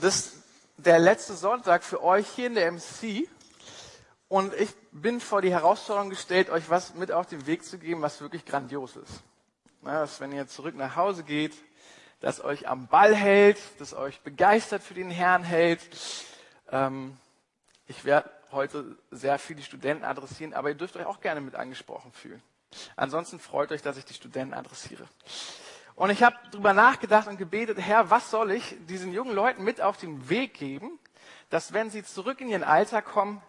Das der letzte Sonntag für euch hier in der MC. Und ich bin vor die Herausforderung gestellt, euch was mit auf den Weg zu geben, was wirklich grandios ist. Na, dass wenn ihr zurück nach Hause geht, dass euch am Ball hält, dass euch begeistert für den Herrn hält. Ähm, ich werde heute sehr viele Studenten adressieren, aber ihr dürft euch auch gerne mit angesprochen fühlen. Ansonsten freut euch, dass ich die Studenten adressiere. Und ich habe darüber nachgedacht und gebetet, Herr, was soll ich diesen jungen Leuten mit auf den Weg geben, dass wenn sie zurück in ihren Alltag kommen,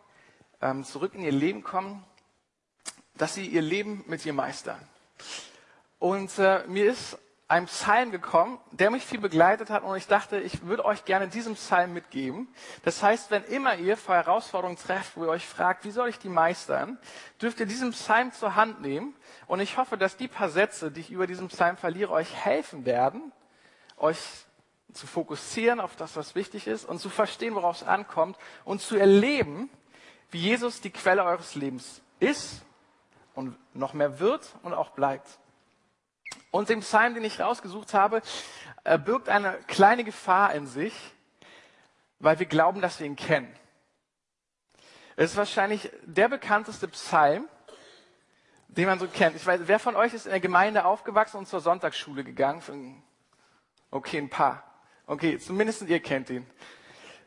ähm, zurück in ihr Leben kommen, dass sie ihr Leben mit dir meistern. Und äh, mir ist ein Psalm gekommen, der mich viel begleitet hat und ich dachte, ich würde euch gerne diesen Psalm mitgeben. Das heißt, wenn immer ihr vor Herausforderungen trefft, wo ihr euch fragt, wie soll ich die meistern, dürft ihr diesen Psalm zur Hand nehmen und ich hoffe, dass die paar Sätze, die ich über diesen Psalm verliere, euch helfen werden, euch zu fokussieren auf das, was wichtig ist und zu verstehen, worauf es ankommt und zu erleben, wie Jesus die Quelle eures Lebens ist und noch mehr wird und auch bleibt. Und den Psalm, den ich rausgesucht habe, äh, birgt eine kleine Gefahr in sich, weil wir glauben, dass wir ihn kennen. Es ist wahrscheinlich der bekannteste Psalm, den man so kennt. Ich weiß, wer von euch ist in der Gemeinde aufgewachsen und zur Sonntagsschule gegangen? Okay, ein paar. Okay, zumindest ihr kennt ihn.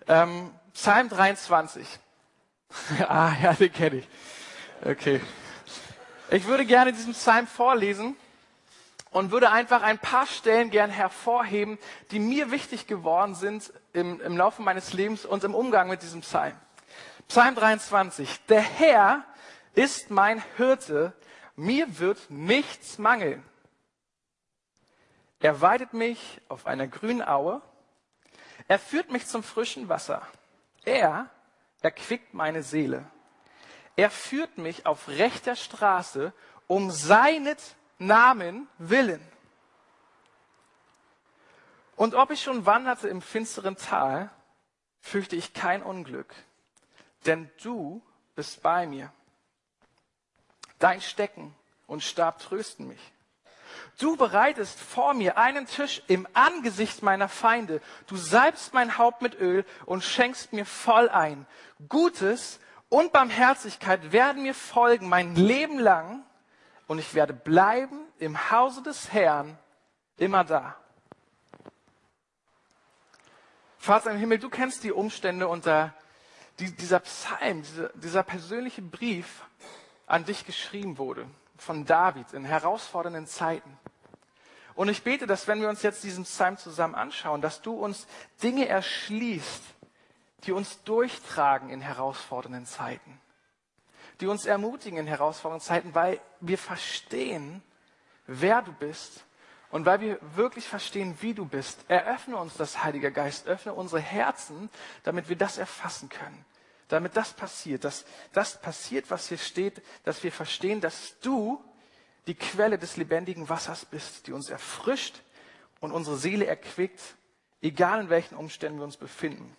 Ähm, Psalm 23. ah, ja, den kenne ich. Okay. Ich würde gerne diesen Psalm vorlesen und würde einfach ein paar Stellen gern hervorheben, die mir wichtig geworden sind im, im Laufe meines Lebens und im Umgang mit diesem Psalm. Psalm 23. Der Herr ist mein Hirte, mir wird nichts mangeln. Er weidet mich auf einer grünen Aue. Er führt mich zum frischen Wasser. Er erquickt meine Seele. Er führt mich auf rechter Straße um seinet Namen willen. Und ob ich schon wanderte im finsteren Tal, fürchte ich kein Unglück, denn du bist bei mir. Dein Stecken und Stab trösten mich. Du bereitest vor mir einen Tisch im Angesicht meiner Feinde. Du salbst mein Haupt mit Öl und schenkst mir voll ein. Gutes und Barmherzigkeit werden mir folgen mein Leben lang und ich werde bleiben im Hause des Herrn immer da. Vater im Himmel, du kennst die Umstände unter die, dieser Psalm, dieser, dieser persönliche Brief an dich geschrieben wurde von David in herausfordernden Zeiten. Und ich bete, dass wenn wir uns jetzt diesen Psalm zusammen anschauen, dass du uns Dinge erschließt, die uns durchtragen in herausfordernden Zeiten die uns ermutigen in herausfordernden Zeiten, weil wir verstehen, wer du bist und weil wir wirklich verstehen, wie du bist. Eröffne uns das, Heilige Geist, öffne unsere Herzen, damit wir das erfassen können. Damit das passiert, dass das passiert, was hier steht, dass wir verstehen, dass du die Quelle des lebendigen Wassers bist, die uns erfrischt und unsere Seele erquickt, egal in welchen Umständen wir uns befinden.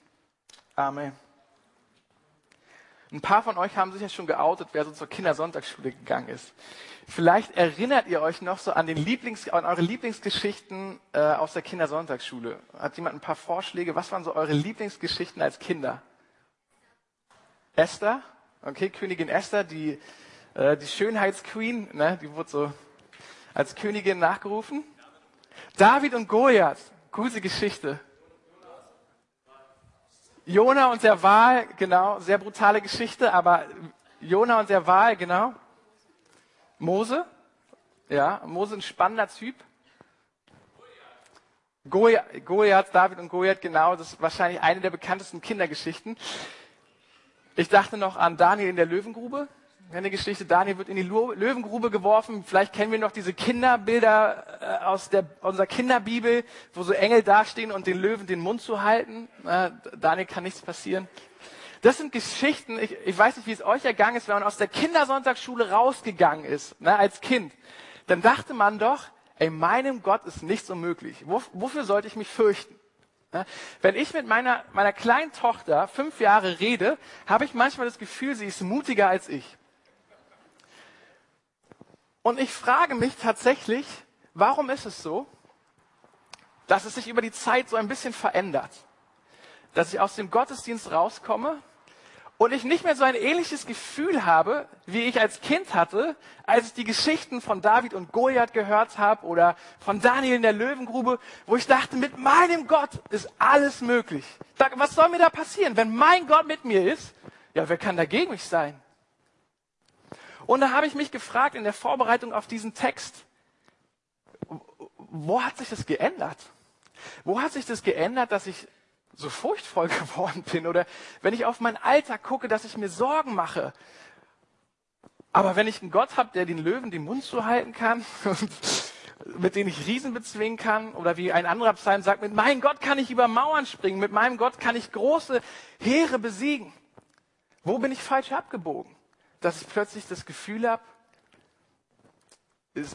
Amen. Ein paar von euch haben sich ja schon geoutet, wer so zur Kindersonntagsschule gegangen ist. Vielleicht erinnert ihr euch noch so an, den Lieblings, an eure Lieblingsgeschichten äh, aus der Kindersonntagsschule. Hat jemand ein paar Vorschläge? Was waren so eure Lieblingsgeschichten als Kinder? Esther, okay, Königin Esther, die, äh, die Schönheitsqueen, ne, die wurde so als Königin nachgerufen. David und Goliath, gute Geschichte. Jona und der Wal, genau, sehr brutale Geschichte, aber Jona und der Wal, genau. Mose, ja, Mose ein spannender Typ. Goliath, Goliath, David und Goliath, genau, das ist wahrscheinlich eine der bekanntesten Kindergeschichten. Ich dachte noch an Daniel in der Löwengrube eine Geschichte, Daniel wird in die Löwengrube geworfen. Vielleicht kennen wir noch diese Kinderbilder äh, aus der, unserer Kinderbibel, wo so Engel dastehen und den Löwen den Mund zu halten. Äh, Daniel kann nichts passieren. Das sind Geschichten, ich, ich weiß nicht, wie es euch ergangen ist, wenn man aus der Kindersonntagsschule rausgegangen ist, ne, als Kind. Dann dachte man doch, ey, meinem Gott ist nichts unmöglich. Wo, wofür sollte ich mich fürchten? Ne? Wenn ich mit meiner, meiner kleinen Tochter fünf Jahre rede, habe ich manchmal das Gefühl, sie ist mutiger als ich. Und ich frage mich tatsächlich, warum ist es so, dass es sich über die Zeit so ein bisschen verändert? dass ich aus dem Gottesdienst rauskomme und ich nicht mehr so ein ähnliches Gefühl habe, wie ich als Kind hatte, als ich die Geschichten von David und Goliath gehört habe oder von Daniel in der Löwengrube, wo ich dachte, mit meinem Gott ist alles möglich. Was soll mir da passieren? Wenn mein Gott mit mir ist, ja, wer kann dagegen mich sein? Und da habe ich mich gefragt in der Vorbereitung auf diesen Text, wo hat sich das geändert? Wo hat sich das geändert, dass ich so furchtvoll geworden bin oder wenn ich auf meinen Alltag gucke, dass ich mir Sorgen mache. Aber wenn ich einen Gott habe, der den Löwen den Mund zuhalten kann und mit dem ich Riesen bezwingen kann oder wie ein anderer Psalm sagt, mit meinem Gott kann ich über Mauern springen, mit meinem Gott kann ich große Heere besiegen. Wo bin ich falsch abgebogen? Dass ich plötzlich das Gefühl habe,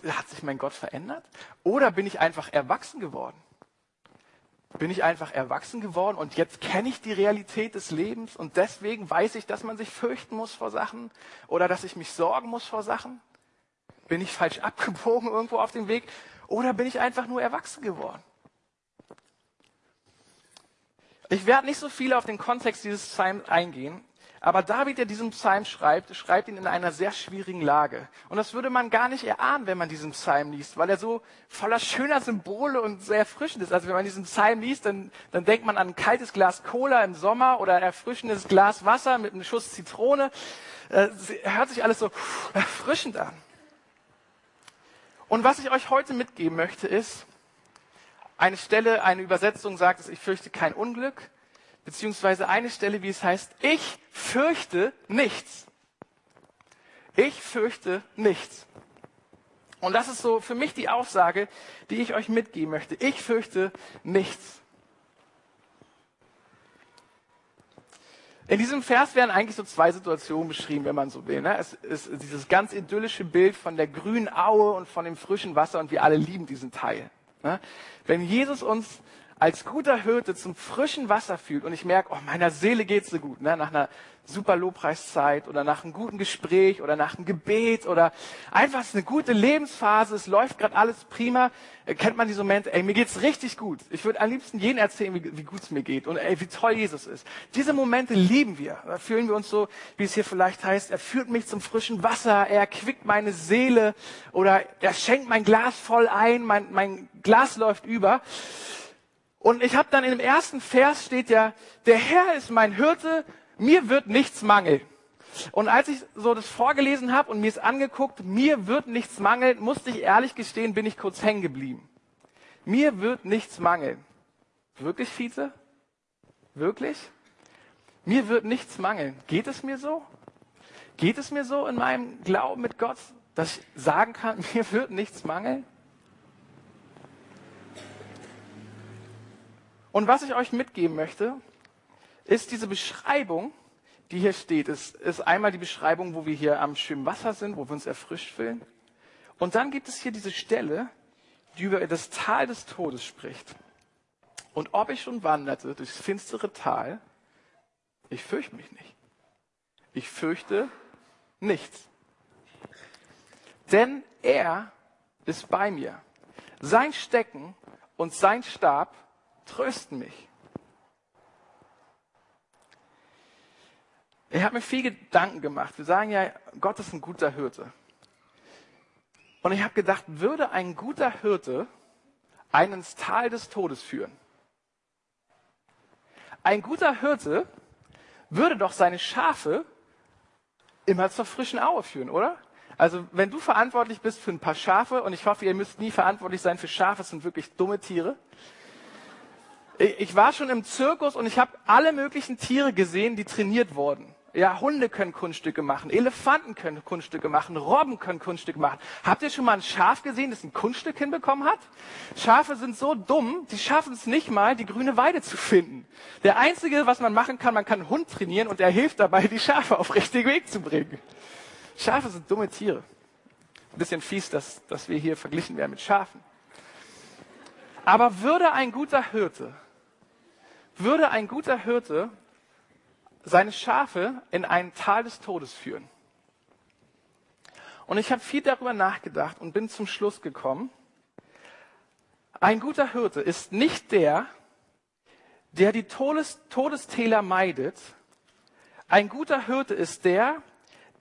hat sich mein Gott verändert? Oder bin ich einfach erwachsen geworden? bin ich einfach erwachsen geworden und jetzt kenne ich die Realität des Lebens und deswegen weiß ich, dass man sich fürchten muss vor Sachen oder dass ich mich sorgen muss vor Sachen? Bin ich falsch abgebogen irgendwo auf dem Weg oder bin ich einfach nur erwachsen geworden? Ich werde nicht so viel auf den Kontext dieses Psalms eingehen, aber David, der diesen Psalm schreibt, schreibt ihn in einer sehr schwierigen Lage. Und das würde man gar nicht erahnen, wenn man diesen Psalm liest, weil er so voller schöner Symbole und sehr erfrischend ist. Also wenn man diesen Psalm liest, dann, dann denkt man an ein kaltes Glas Cola im Sommer oder ein erfrischendes Glas Wasser mit einem Schuss Zitrone. Äh, hört sich alles so erfrischend an. Und was ich euch heute mitgeben möchte, ist, eine Stelle, eine Übersetzung sagt es, ich fürchte kein Unglück beziehungsweise eine Stelle, wie es heißt, ich fürchte nichts. Ich fürchte nichts. Und das ist so für mich die Aussage, die ich euch mitgeben möchte. Ich fürchte nichts. In diesem Vers werden eigentlich so zwei Situationen beschrieben, wenn man so will. Ne? Es ist dieses ganz idyllische Bild von der grünen Aue und von dem frischen Wasser und wir alle lieben diesen Teil. Ne? Wenn Jesus uns als guter Hirte zum frischen Wasser fühlt und ich merke, oh, meiner Seele geht's so gut, ne? nach einer super Lobpreiszeit oder nach einem guten Gespräch oder nach einem Gebet oder einfach eine gute Lebensphase, es läuft gerade alles prima, äh, kennt man diese Momente, ey, mir geht's richtig gut. Ich würde am liebsten jedem erzählen, wie, wie gut es mir geht und ey, wie toll Jesus ist. Diese Momente lieben wir. Da fühlen wir uns so, wie es hier vielleicht heißt, er führt mich zum frischen Wasser, er quickt meine Seele oder er schenkt mein Glas voll ein, mein, mein Glas läuft über. Und ich habe dann in dem ersten Vers steht ja, der Herr ist mein Hirte, mir wird nichts mangeln. Und als ich so das vorgelesen habe und mir es angeguckt, mir wird nichts mangeln, musste ich ehrlich gestehen, bin ich kurz hängen geblieben. Mir wird nichts mangeln. Wirklich, Vize? Wirklich? Mir wird nichts mangeln. Geht es mir so? Geht es mir so in meinem Glauben mit Gott, dass ich sagen kann, mir wird nichts mangeln? Und was ich euch mitgeben möchte, ist diese Beschreibung, die hier steht. Es ist einmal die Beschreibung, wo wir hier am schönen Wasser sind, wo wir uns erfrischt fühlen. Und dann gibt es hier diese Stelle, die über das Tal des Todes spricht. Und ob ich schon wanderte durchs finstere Tal, ich fürchte mich nicht. Ich fürchte nichts. Denn er ist bei mir. Sein Stecken und sein Stab trösten mich. Ich habe mir viel Gedanken gemacht. Wir sagen ja, Gott ist ein guter Hirte. Und ich habe gedacht, würde ein guter Hirte einen ins Tal des Todes führen? Ein guter Hirte würde doch seine Schafe immer zur frischen Aue führen, oder? Also wenn du verantwortlich bist für ein paar Schafe, und ich hoffe, ihr müsst nie verantwortlich sein für Schafe, es sind wirklich dumme Tiere, ich war schon im Zirkus und ich habe alle möglichen Tiere gesehen, die trainiert wurden. Ja, Hunde können Kunststücke machen, Elefanten können Kunststücke machen, Robben können Kunststücke machen. Habt ihr schon mal ein Schaf gesehen, das ein Kunststück hinbekommen hat? Schafe sind so dumm, die schaffen es nicht mal, die grüne Weide zu finden. Der einzige, was man machen kann, man kann einen Hund trainieren und er hilft dabei, die Schafe auf richtigen Weg zu bringen. Schafe sind dumme Tiere. Ein bisschen fies, dass, dass wir hier verglichen werden mit Schafen. Aber würde ein guter Hirte würde ein guter Hirte seine Schafe in ein Tal des Todes führen. Und ich habe viel darüber nachgedacht und bin zum Schluss gekommen, ein guter Hirte ist nicht der, der die Todes Todestäler meidet. Ein guter Hirte ist der,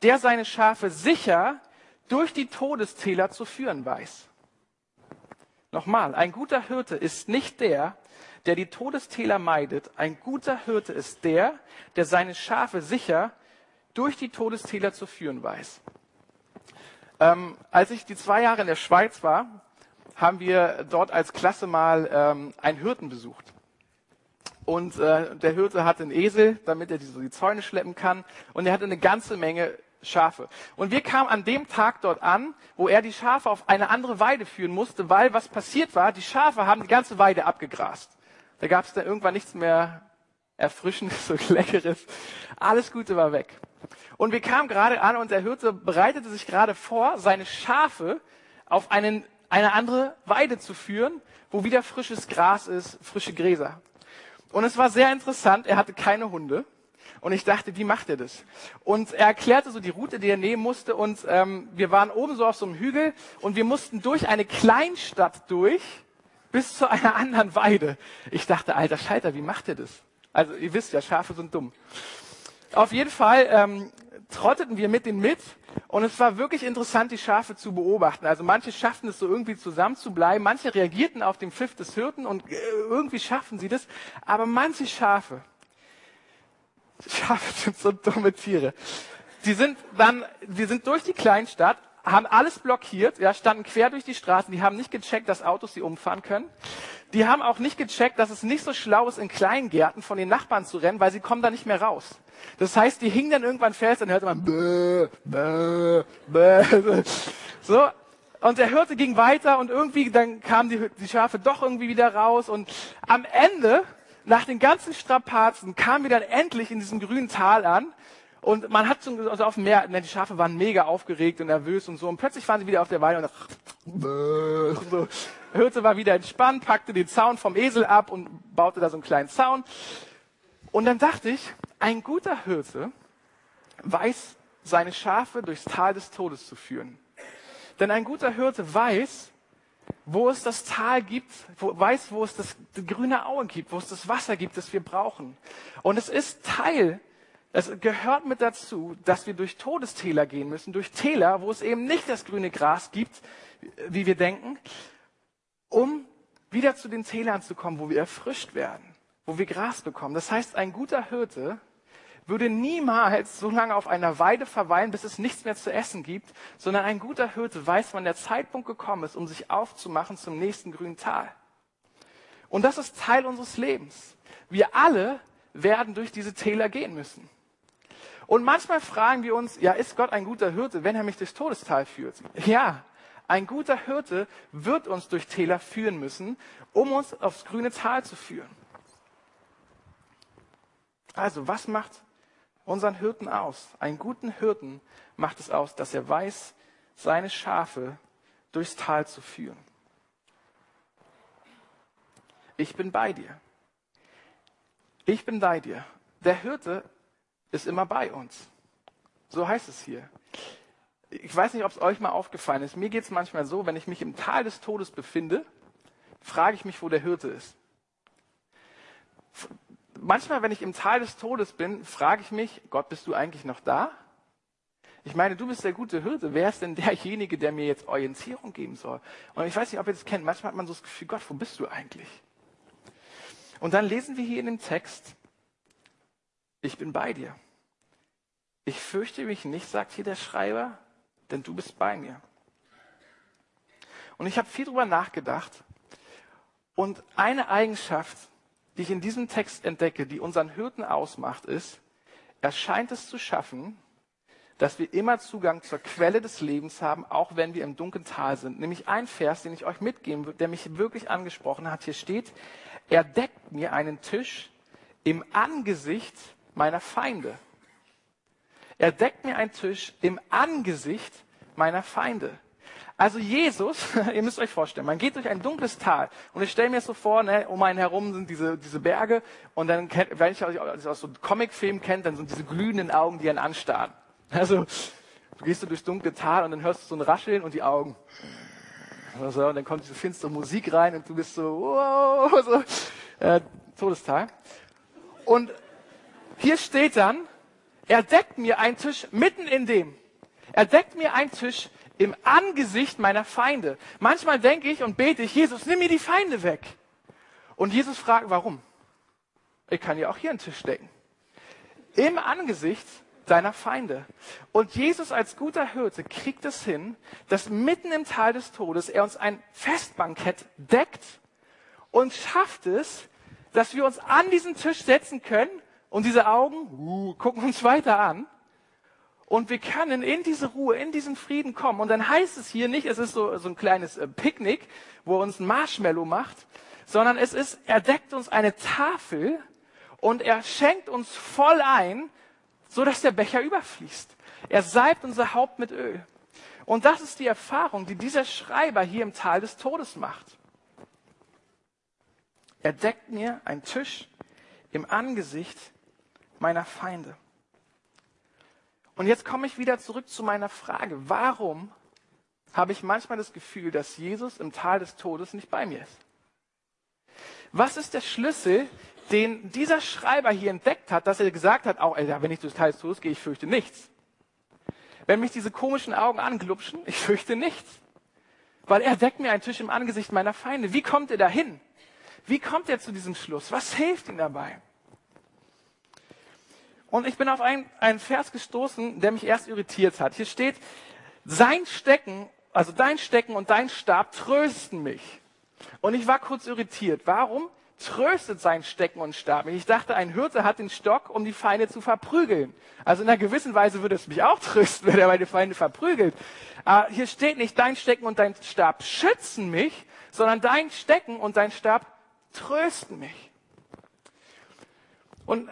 der seine Schafe sicher durch die Todestäler zu führen weiß. Nochmal, ein guter Hirte ist nicht der, der die Todestäler meidet. Ein guter Hirte ist der, der seine Schafe sicher durch die Todestäler zu führen weiß. Ähm, als ich die zwei Jahre in der Schweiz war, haben wir dort als Klasse mal ähm, einen Hirten besucht. Und äh, der Hirte hatte einen Esel, damit er die, so die Zäune schleppen kann. Und er hatte eine ganze Menge Schafe. Und wir kamen an dem Tag dort an, wo er die Schafe auf eine andere Weide führen musste, weil was passiert war, die Schafe haben die ganze Weide abgegrast. Da gab es dann irgendwann nichts mehr Erfrischendes und Leckeres. Alles Gute war weg. Und wir kamen gerade an und der Hirte bereitete sich gerade vor, seine Schafe auf einen, eine andere Weide zu führen, wo wieder frisches Gras ist, frische Gräser. Und es war sehr interessant, er hatte keine Hunde. Und ich dachte, wie macht er das? Und er erklärte so die Route, die er nehmen musste. Und ähm, wir waren oben so auf so einem Hügel und wir mussten durch eine Kleinstadt durch bis zu einer anderen Weide. Ich dachte, alter Scheiter, wie macht er das? Also ihr wisst ja, Schafe sind dumm. Auf jeden Fall ähm, trotteten wir mit denen mit und es war wirklich interessant, die Schafe zu beobachten. Also manche schafften es so irgendwie zusammen zu bleiben, manche reagierten auf den Pfiff des Hirten und äh, irgendwie schaffen sie das, aber manche Schafe, Schafe sind so dumme Tiere. Die sind dann, wir sind durch die Kleinstadt, haben alles blockiert, ja, standen quer durch die Straßen, die haben nicht gecheckt, dass Autos sie umfahren können. Die haben auch nicht gecheckt, dass es nicht so schlau ist, in Kleingärten von den Nachbarn zu rennen, weil sie kommen da nicht mehr raus. Das heißt, die hingen dann irgendwann fest und hörte man bäh, bäh, bäh. So. Und der Hirte ging weiter und irgendwie dann kamen die, die Schafe doch irgendwie wieder raus und am Ende, nach den ganzen Strapazen, kamen wir dann endlich in diesem grünen Tal an und man hat so also auf dem Meer, die Schafe waren mega aufgeregt und nervös und so. Und plötzlich waren sie wieder auf der Weide und, und so. Hirte war wieder entspannt, packte den Zaun vom Esel ab und baute da so einen kleinen Zaun. Und dann dachte ich, ein guter Hirte weiß, seine Schafe durchs Tal des Todes zu führen. Denn ein guter Hirte weiß, wo es das Tal gibt, wo, weiß, wo es das grüne Aue gibt, wo es das Wasser gibt, das wir brauchen. Und es ist Teil, es gehört mit dazu, dass wir durch Todestäler gehen müssen, durch Täler, wo es eben nicht das grüne Gras gibt, wie wir denken, um wieder zu den Tälern zu kommen, wo wir erfrischt werden, wo wir Gras bekommen. Das heißt, ein guter Hirte würde niemals so lange auf einer Weide verweilen, bis es nichts mehr zu essen gibt, sondern ein guter Hirte weiß, wann der Zeitpunkt gekommen ist, um sich aufzumachen zum nächsten grünen Tal. Und das ist Teil unseres Lebens. Wir alle werden durch diese Täler gehen müssen. Und manchmal fragen wir uns, ja, ist Gott ein guter Hirte, wenn er mich durchs Todestal führt? Ja, ein guter Hirte wird uns durch Täler führen müssen, um uns aufs grüne Tal zu führen. Also, was macht unseren Hirten aus? Einen guten Hirten macht es aus, dass er weiß, seine Schafe durchs Tal zu führen. Ich bin bei dir. Ich bin bei dir. Der Hirte ist immer bei uns. So heißt es hier ich weiß nicht, ob es euch mal aufgefallen ist. Mir geht es manchmal so, wenn ich mich im Tal des Todes befinde, frage ich mich, wo der Hirte ist. Manchmal, wenn ich im Tal des Todes bin, frage ich mich, Gott, bist du eigentlich noch da? Ich meine, du bist der gute Hirte. Wer ist denn derjenige, der mir jetzt Orientierung geben soll? Und ich weiß nicht, ob ihr das kennt. Manchmal hat man so das Gefühl, Gott, wo bist du eigentlich? Und dann lesen wir hier in dem Text, ich bin bei dir. Ich fürchte mich nicht, sagt hier der Schreiber, denn du bist bei mir. Und ich habe viel drüber nachgedacht. Und eine Eigenschaft, die ich in diesem Text entdecke, die unseren Hirten ausmacht, ist, er scheint es zu schaffen, dass wir immer Zugang zur Quelle des Lebens haben, auch wenn wir im dunklen Tal sind. Nämlich ein Vers, den ich euch mitgeben würde, der mich wirklich angesprochen hat. Hier steht, er deckt mir einen Tisch im Angesicht meiner Feinde. Er deckt mir einen Tisch im Angesicht meiner Feinde. Also Jesus, ihr müsst euch vorstellen, man geht durch ein dunkles Tal und ich stelle mir so vor, ne, um einen herum sind diese, diese Berge und dann, wenn ich das aus so Comicfilmen kennt, dann sind diese glühenden Augen, die einen anstarren. Also du gehst du durchs dunkle Tal und dann hörst du so ein Rascheln und die Augen. Und dann kommt diese finstere Musik rein und du bist so, wow, so. Äh, Todestal. Und hier steht dann, er deckt mir einen Tisch mitten in dem. Er deckt mir einen Tisch im Angesicht meiner Feinde. Manchmal denke ich und bete ich, Jesus, nimm mir die Feinde weg. Und Jesus fragt, warum? Ich kann ja auch hier einen Tisch decken. Im Angesicht deiner Feinde. Und Jesus als guter Hirte kriegt es hin, dass mitten im Tal des Todes er uns ein Festbankett deckt und schafft es, dass wir uns an diesen Tisch setzen können und diese Augen uh, gucken uns weiter an. Und wir können in diese Ruhe, in diesen Frieden kommen. Und dann heißt es hier nicht, es ist so, so ein kleines äh, Picknick, wo er uns ein Marshmallow macht, sondern es ist, er deckt uns eine Tafel und er schenkt uns voll ein, so dass der Becher überfließt. Er salbt unser Haupt mit Öl. Und das ist die Erfahrung, die dieser Schreiber hier im Tal des Todes macht. Er deckt mir einen Tisch im Angesicht meiner Feinde. Und jetzt komme ich wieder zurück zu meiner Frage. Warum habe ich manchmal das Gefühl, dass Jesus im Tal des Todes nicht bei mir ist? Was ist der Schlüssel, den dieser Schreiber hier entdeckt hat, dass er gesagt hat, auch, ey, wenn ich durchs Tal des Todes gehe, ich fürchte nichts. Wenn mich diese komischen Augen anglupschen, ich fürchte nichts. Weil er deckt mir einen Tisch im Angesicht meiner Feinde. Wie kommt er dahin? Wie kommt er zu diesem Schluss? Was hilft ihm dabei? Und ich bin auf einen, einen Vers gestoßen, der mich erst irritiert hat. Hier steht, sein Stecken, also dein Stecken und dein Stab trösten mich. Und ich war kurz irritiert. Warum tröstet sein Stecken und Stab Ich dachte, ein Hirte hat den Stock, um die Feinde zu verprügeln. Also in einer gewissen Weise würde es mich auch trösten, wenn er meine Feinde verprügelt. Aber hier steht nicht, dein Stecken und dein Stab schützen mich, sondern dein Stecken und dein Stab trösten mich. Und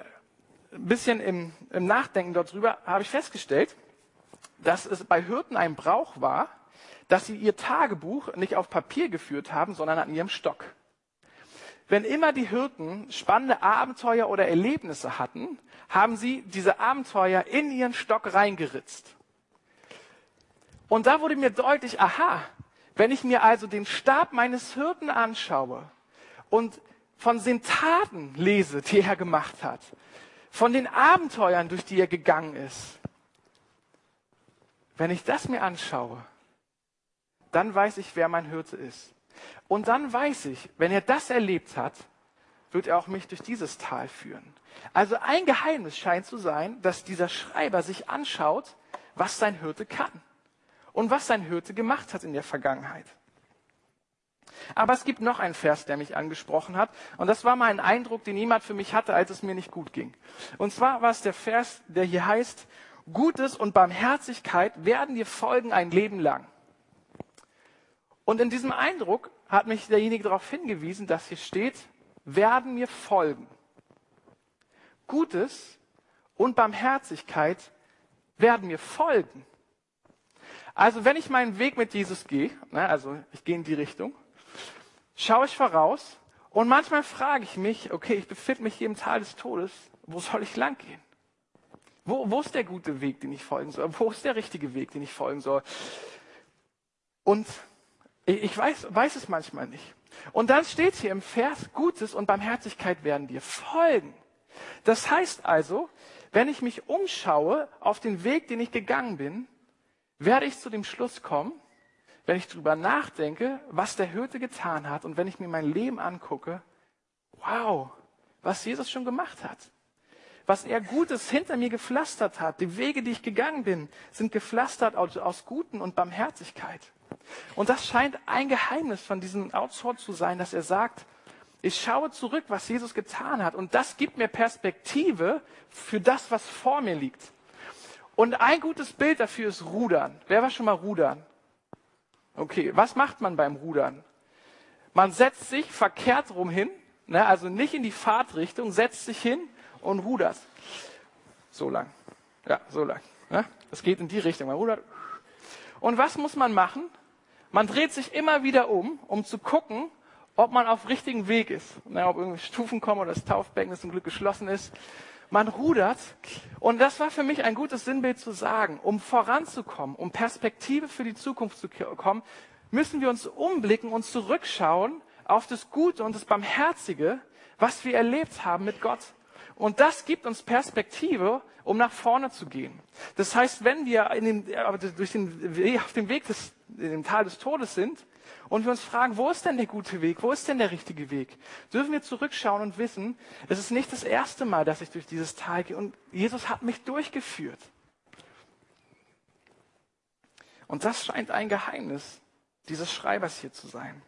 ein bisschen im, im Nachdenken darüber habe ich festgestellt, dass es bei Hirten ein Brauch war, dass sie ihr Tagebuch nicht auf Papier geführt haben, sondern an ihrem Stock. Wenn immer die Hirten spannende Abenteuer oder Erlebnisse hatten, haben sie diese Abenteuer in ihren Stock reingeritzt. Und da wurde mir deutlich, aha, wenn ich mir also den Stab meines Hirten anschaue und von den Taten lese, die er gemacht hat, von den Abenteuern, durch die er gegangen ist, wenn ich das mir anschaue, dann weiß ich, wer mein Hirte ist. Und dann weiß ich, wenn er das erlebt hat, wird er auch mich durch dieses Tal führen. Also ein Geheimnis scheint zu sein, dass dieser Schreiber sich anschaut, was sein Hirte kann und was sein Hirte gemacht hat in der Vergangenheit. Aber es gibt noch einen Vers, der mich angesprochen hat. Und das war mal ein Eindruck, den jemand für mich hatte, als es mir nicht gut ging. Und zwar war es der Vers, der hier heißt, Gutes und Barmherzigkeit werden dir folgen ein Leben lang. Und in diesem Eindruck hat mich derjenige darauf hingewiesen, dass hier steht, werden mir folgen. Gutes und Barmherzigkeit werden mir folgen. Also wenn ich meinen Weg mit Jesus gehe, ne, also ich gehe in die Richtung, schaue ich voraus und manchmal frage ich mich, okay, ich befinde mich hier im Tal des Todes, wo soll ich lang gehen? Wo, wo ist der gute Weg, den ich folgen soll? Wo ist der richtige Weg, den ich folgen soll? Und ich weiß, weiß es manchmal nicht. Und dann steht hier im Vers, Gutes und Barmherzigkeit werden dir folgen. Das heißt also, wenn ich mich umschaue auf den Weg, den ich gegangen bin, werde ich zu dem Schluss kommen, wenn ich darüber nachdenke, was der Hirte getan hat und wenn ich mir mein Leben angucke, wow, was Jesus schon gemacht hat. Was er Gutes hinter mir gepflastert hat. Die Wege, die ich gegangen bin, sind gepflastert aus, Guten und Barmherzigkeit. Und das scheint ein Geheimnis von diesem Outsource zu sein, dass er sagt, ich schaue zurück, was Jesus getan hat. Und das gibt mir Perspektive für das, was vor mir liegt. Und ein gutes Bild dafür ist Rudern. Wer war schon mal Rudern? Okay, was macht man beim Rudern? Man setzt sich verkehrt rum hin, ne, also nicht in die Fahrtrichtung, setzt sich hin und rudert. So lang. Ja, so lang. Ne? Das geht in die Richtung. Man rudert. Und was muss man machen? Man dreht sich immer wieder um, um zu gucken, ob man auf richtigen Weg ist. Na, ob irgendwie Stufen kommen oder das Taufbecken das zum Glück geschlossen ist. Man rudert. Und das war für mich ein gutes Sinnbild zu sagen. Um voranzukommen, um Perspektive für die Zukunft zu kommen, müssen wir uns umblicken und zurückschauen auf das Gute und das Barmherzige, was wir erlebt haben mit Gott. Und das gibt uns Perspektive, um nach vorne zu gehen. Das heißt, wenn wir in den, äh, durch den auf dem Weg des, in dem Tal des Todes sind und wir uns fragen, wo ist denn der gute Weg? Wo ist denn der richtige Weg? Dürfen wir zurückschauen und wissen, es ist nicht das erste Mal, dass ich durch dieses Tal gehe und Jesus hat mich durchgeführt. Und das scheint ein Geheimnis dieses Schreibers hier zu sein.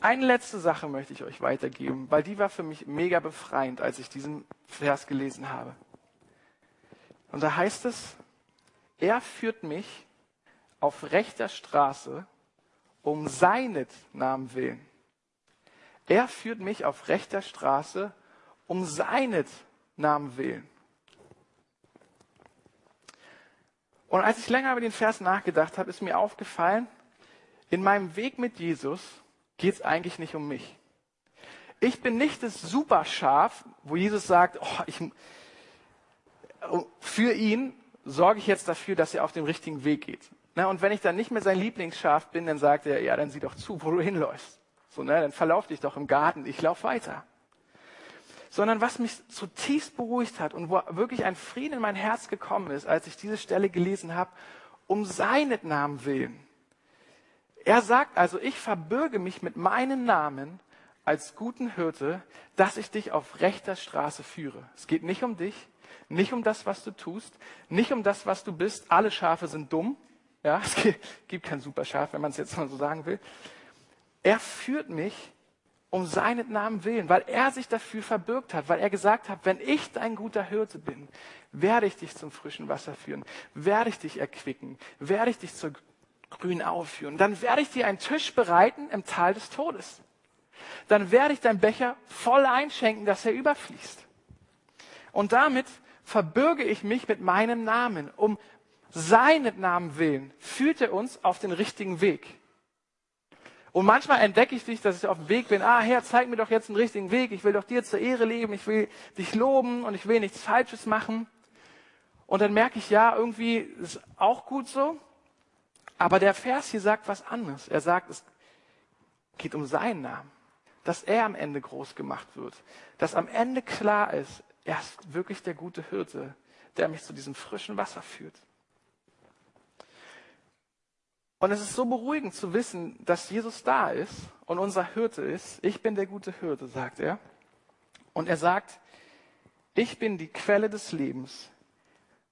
Eine letzte Sache möchte ich euch weitergeben, weil die war für mich mega befreiend, als ich diesen Vers gelesen habe. Und da heißt es, er führt mich auf rechter Straße um seinet Namen willen. Er führt mich auf rechter Straße um seinet Namen willen. Und als ich länger über den Vers nachgedacht habe, ist mir aufgefallen, in meinem Weg mit Jesus geht es eigentlich nicht um mich. Ich bin nicht das Superschaf, wo Jesus sagt, oh, ich, für ihn sorge ich jetzt dafür, dass er auf den richtigen Weg geht. Na, und wenn ich dann nicht mehr sein Lieblingsschaf bin, dann sagt er, ja, dann sieh doch zu, wo du hinläufst. So, ne, dann verlauf dich doch im Garten, ich lauf weiter. Sondern was mich zutiefst beruhigt hat und wo wirklich ein Frieden in mein Herz gekommen ist, als ich diese Stelle gelesen habe, um seinen Namen willen. Er sagt also, ich verbürge mich mit meinem Namen als guten Hirte, dass ich dich auf rechter Straße führe. Es geht nicht um dich, nicht um das, was du tust, nicht um das, was du bist. Alle Schafe sind dumm. Ja, es gibt kein Superschaf, wenn man es jetzt mal so sagen will. Er führt mich um seinen Namen willen, weil er sich dafür verbürgt hat, weil er gesagt hat, wenn ich dein guter Hirte bin, werde ich dich zum frischen Wasser führen, werde ich dich erquicken, werde ich dich zur grün aufführen. Dann werde ich dir einen Tisch bereiten im Tal des Todes. Dann werde ich deinen Becher voll einschenken, dass er überfließt. Und damit verbürge ich mich mit meinem Namen. Um seinen Namen willen führt er uns auf den richtigen Weg. Und manchmal entdecke ich dich, dass ich auf dem Weg bin. Ah, Herr, zeig mir doch jetzt einen richtigen Weg. Ich will doch dir zur Ehre leben. Ich will dich loben und ich will nichts Falsches machen. Und dann merke ich, ja, irgendwie ist auch gut so. Aber der Vers hier sagt was anderes. Er sagt, es geht um seinen Namen. Dass er am Ende groß gemacht wird. Dass am Ende klar ist, er ist wirklich der gute Hirte, der mich zu diesem frischen Wasser führt. Und es ist so beruhigend zu wissen, dass Jesus da ist und unser Hirte ist. Ich bin der gute Hirte, sagt er. Und er sagt, ich bin die Quelle des Lebens.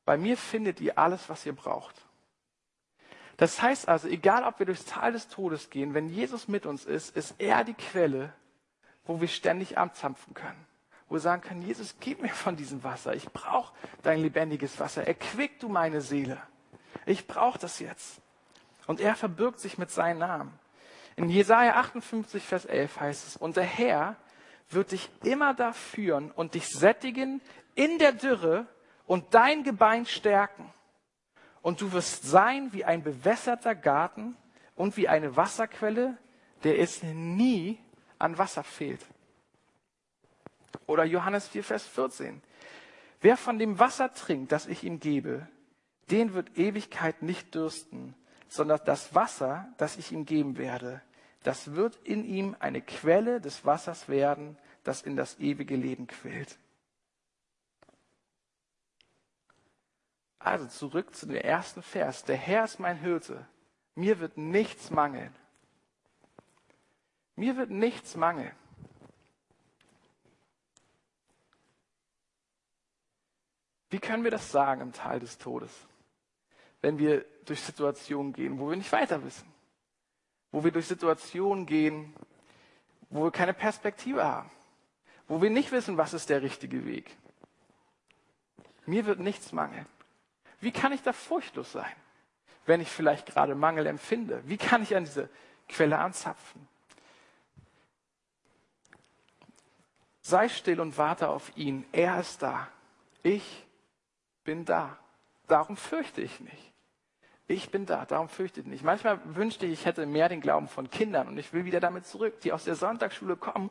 Bei mir findet ihr alles, was ihr braucht. Das heißt also, egal ob wir durchs Tal des Todes gehen, wenn Jesus mit uns ist, ist er die Quelle, wo wir ständig anzapfen können. Wo wir sagen können, Jesus, gib mir von diesem Wasser. Ich brauche dein lebendiges Wasser. Erquick du meine Seele. Ich brauche das jetzt. Und er verbirgt sich mit seinem Namen. In Jesaja 58, Vers 11 heißt es, und der Herr wird dich immer da führen und dich sättigen in der Dürre und dein Gebein stärken und du wirst sein wie ein bewässerter Garten und wie eine Wasserquelle, der es nie an Wasser fehlt. Oder Johannes 4, Vers 14. Wer von dem Wasser trinkt, das ich ihm gebe, den wird Ewigkeit nicht dürsten, sondern das Wasser, das ich ihm geben werde, das wird in ihm eine Quelle des Wassers werden, das in das ewige Leben quillt. Also zurück zu dem ersten Vers. Der Herr ist mein Hirte. Mir wird nichts mangeln. Mir wird nichts mangeln. Wie können wir das sagen im Tal des Todes? Wenn wir durch Situationen gehen, wo wir nicht weiter wissen. Wo wir durch Situationen gehen, wo wir keine Perspektive haben. Wo wir nicht wissen, was ist der richtige Weg. Mir wird nichts mangeln. Wie kann ich da furchtlos sein, wenn ich vielleicht gerade Mangel empfinde? Wie kann ich an diese Quelle anzapfen? Sei still und warte auf ihn. Er ist da. Ich bin da. Darum fürchte ich nicht. Ich bin da, darum fürchte ich nicht. Manchmal wünschte ich, ich hätte mehr den Glauben von Kindern und ich will wieder damit zurück, die aus der Sonntagsschule kommen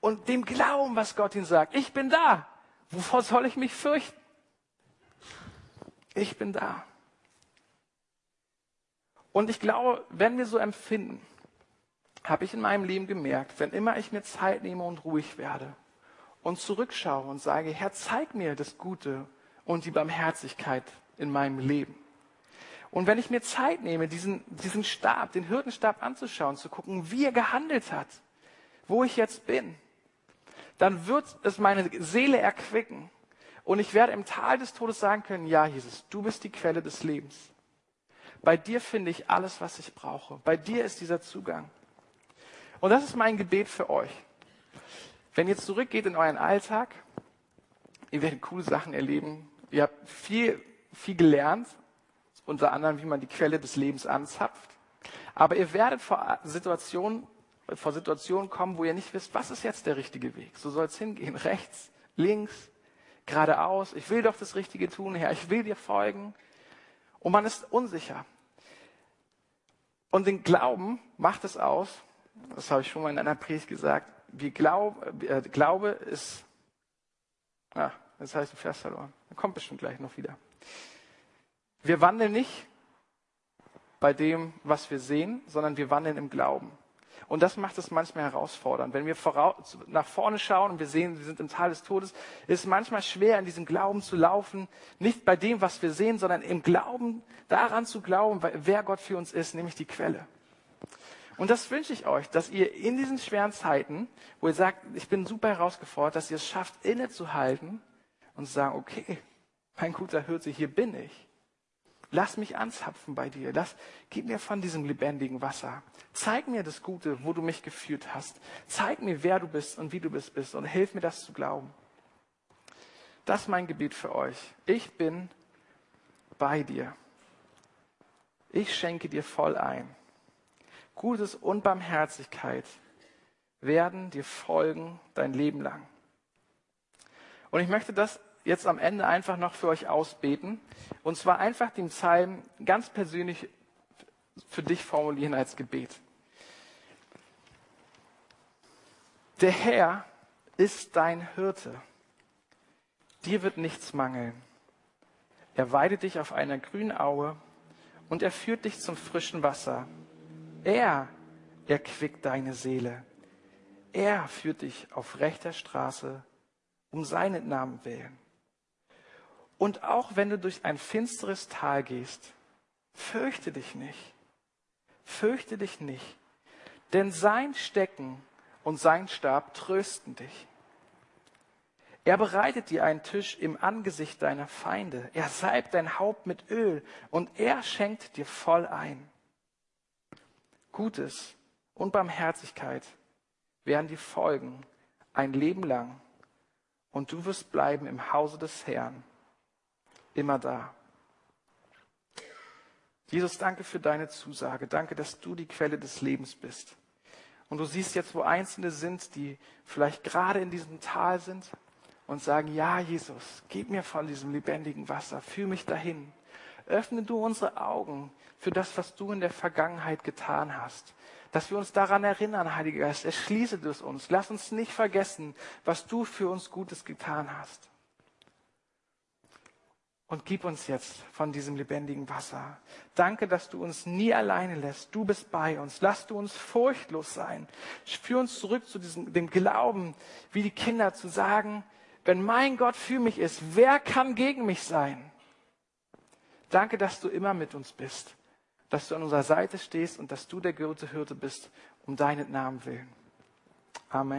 und dem Glauben, was Gott ihnen sagt. Ich bin da. Wovor soll ich mich fürchten? Ich bin da. Und ich glaube, wenn wir so empfinden, habe ich in meinem Leben gemerkt, wenn immer ich mir Zeit nehme und ruhig werde und zurückschaue und sage, Herr, zeig mir das Gute und die Barmherzigkeit in meinem Leben. Und wenn ich mir Zeit nehme, diesen, diesen Stab, den Hirtenstab anzuschauen, zu gucken, wie er gehandelt hat, wo ich jetzt bin, dann wird es meine Seele erquicken. Und ich werde im Tal des Todes sagen können, ja, Jesus, du bist die Quelle des Lebens. Bei dir finde ich alles, was ich brauche. Bei dir ist dieser Zugang. Und das ist mein Gebet für euch. Wenn ihr zurückgeht in euren Alltag, ihr werdet coole Sachen erleben. Ihr habt viel, viel gelernt, unter anderem, wie man die Quelle des Lebens anzapft. Aber ihr werdet vor Situationen, vor Situationen kommen, wo ihr nicht wisst, was ist jetzt der richtige Weg? So soll es hingehen. Rechts, links, geradeaus. Ich will doch das Richtige tun, Herr. Ich will dir folgen. Und man ist unsicher. Und den Glauben macht es aus, das habe ich schon mal in einer Predigt gesagt, wie Glaub, äh, Glaube ist, ah, das heißt, du fährst verloren. Dann kommt bestimmt gleich noch wieder. Wir wandeln nicht bei dem, was wir sehen, sondern wir wandeln im Glauben. Und das macht es manchmal herausfordernd. Wenn wir nach vorne schauen und wir sehen, wir sind im Tal des Todes, ist es manchmal schwer, in diesem Glauben zu laufen. Nicht bei dem, was wir sehen, sondern im Glauben, daran zu glauben, wer Gott für uns ist, nämlich die Quelle. Und das wünsche ich euch, dass ihr in diesen schweren Zeiten, wo ihr sagt, ich bin super herausgefordert, dass ihr es schafft, innezuhalten und sagen, okay, mein guter Hirte, hier bin ich. Lass mich anzapfen bei dir. Lass, gib mir von diesem lebendigen Wasser. Zeig mir das Gute, wo du mich geführt hast. Zeig mir, wer du bist und wie du bist, bist und hilf mir das zu glauben. Das ist mein Gebet für euch. Ich bin bei dir. Ich schenke dir voll ein. Gutes und Barmherzigkeit werden dir folgen dein Leben lang. Und ich möchte das jetzt am Ende einfach noch für euch ausbeten. Und zwar einfach den Psalm ganz persönlich für dich formulieren als Gebet. Der Herr ist dein Hirte. Dir wird nichts mangeln. Er weidet dich auf einer grünen Aue und er führt dich zum frischen Wasser. Er erquickt deine Seele. Er führt dich auf rechter Straße um seinen Namen willen. Und auch wenn du durch ein finsteres Tal gehst, fürchte dich nicht. Fürchte dich nicht. Denn sein Stecken und sein Stab trösten dich. Er bereitet dir einen Tisch im Angesicht deiner Feinde. Er salbt dein Haupt mit Öl und er schenkt dir voll ein. Gutes und Barmherzigkeit werden dir folgen ein Leben lang und du wirst bleiben im Hause des Herrn immer da. Jesus, danke für deine Zusage. Danke, dass du die Quelle des Lebens bist. Und du siehst jetzt, wo Einzelne sind, die vielleicht gerade in diesem Tal sind und sagen, ja, Jesus, gib mir von diesem lebendigen Wasser, führ mich dahin. Öffne du unsere Augen für das, was du in der Vergangenheit getan hast. Dass wir uns daran erinnern, Heiliger Geist, erschließe es uns. Lass uns nicht vergessen, was du für uns Gutes getan hast und gib uns jetzt von diesem lebendigen Wasser. Danke, dass du uns nie alleine lässt. Du bist bei uns. Lass du uns furchtlos sein. Führ uns zurück zu diesem, dem Glauben, wie die Kinder zu sagen, wenn mein Gott für mich ist, wer kann gegen mich sein? Danke, dass du immer mit uns bist, dass du an unserer Seite stehst und dass du der gute Hirte bist, um deinen Namen willen. Amen.